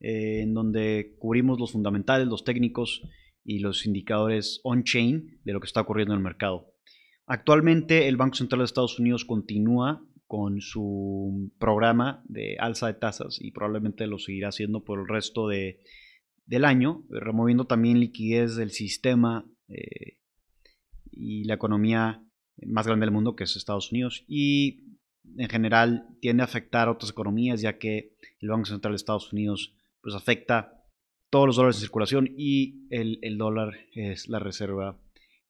Eh, en donde cubrimos los fundamentales, los técnicos y los indicadores on-chain de lo que está ocurriendo en el mercado. Actualmente el Banco Central de Estados Unidos continúa con su programa de alza de tasas y probablemente lo seguirá haciendo por el resto de, del año, removiendo también liquidez del sistema eh, y la economía más grande del mundo que es Estados Unidos y en general tiende a afectar a otras economías ya que el Banco Central de Estados Unidos pues afecta todos los dólares en circulación y el, dólar es la reserva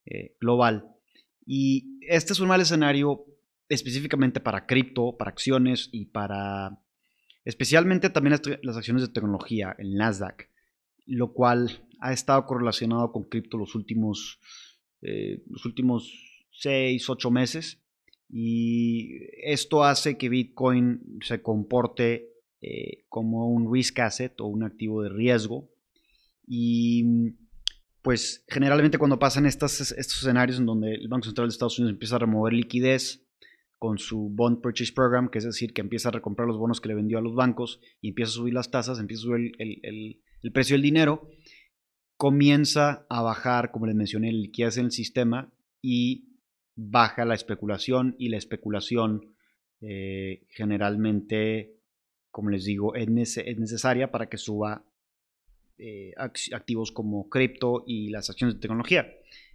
eh, global. Y este es un mal escenario específicamente para cripto, para acciones y para especialmente también las, acciones de tecnología, el Nasdaq, lo cual ha estado correlacionado con cripto los últimos, eh, los últimos 6, 8 meses. Y esto hace que Bitcoin se comporte eh, como un risk asset o un activo de riesgo. Y pues generalmente cuando pasan estos, estos escenarios en donde el Banco Central de Estados Unidos empieza a remover liquidez con su Bond Purchase Program, que es decir, que empieza a recomprar los bonos que le vendió a los bancos y empieza a subir las tasas, empieza a subir el, el, precio del dinero, comienza a bajar, como les mencioné, la liquidez en el sistema y baja la especulación y la especulación eh, generalmente como les digo, es, necesaria para que suba eh, activos como cripto y las acciones de tecnología.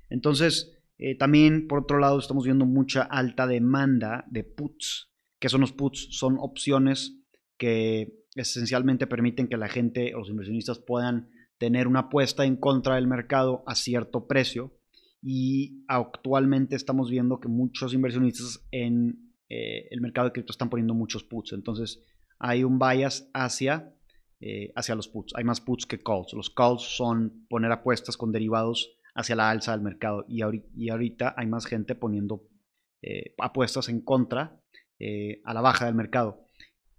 Entonces, eh, también por otro lado estamos viendo mucha alta demanda de puts. ¿Qué son los puts? Son opciones que esencialmente permiten que la gente, los inversionistas puedan tener una apuesta en contra del mercado a cierto precio. Y actualmente estamos viendo que muchos inversionistas en eh, el mercado de cripto están poniendo muchos puts. Entonces, hay un bias hacia, eh, hacia los puts. Hay más puts que calls. Los calls son poner apuestas con derivados hacia la alza del mercado y ahorita, hay más gente poniendo eh, apuestas en contra eh, a la baja del mercado.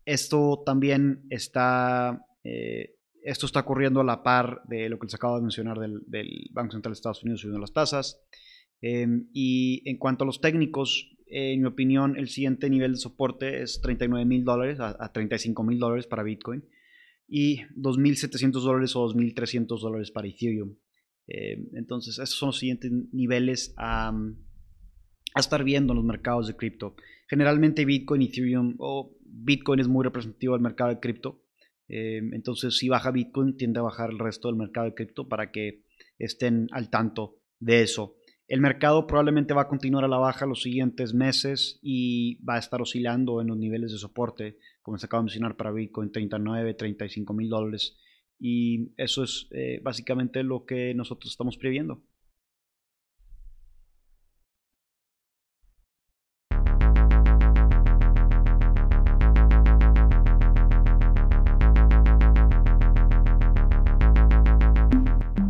Esto también está, esto está ocurriendo a la par de lo que les acabo de mencionar del, Banco Central de Estados Unidos subiendo las tasas. Em, y en cuanto a los técnicos, en mi opinión, el siguiente nivel de soporte es 39 mil dólares a, 35 mil dólares para Bitcoin y 2.700 dólares o 2.300 dólares para Ethereum. Eh, entonces, esos son los siguientes niveles a, estar viendo en los mercados de cripto. Generalmente Bitcoin, Ethereum o Bitcoin es muy representativo del mercado de cripto. Eh, entonces, si baja Bitcoin, tiende a bajar el resto del mercado de cripto para que estén al tanto de eso. El mercado probablemente va a continuar a la baja los siguientes meses y va a estar oscilando en los niveles de soporte, como se acaba de mencionar para Bitcoin, 39, 35 mil dólares. Y eso es eh, básicamente lo que nosotros estamos previendo.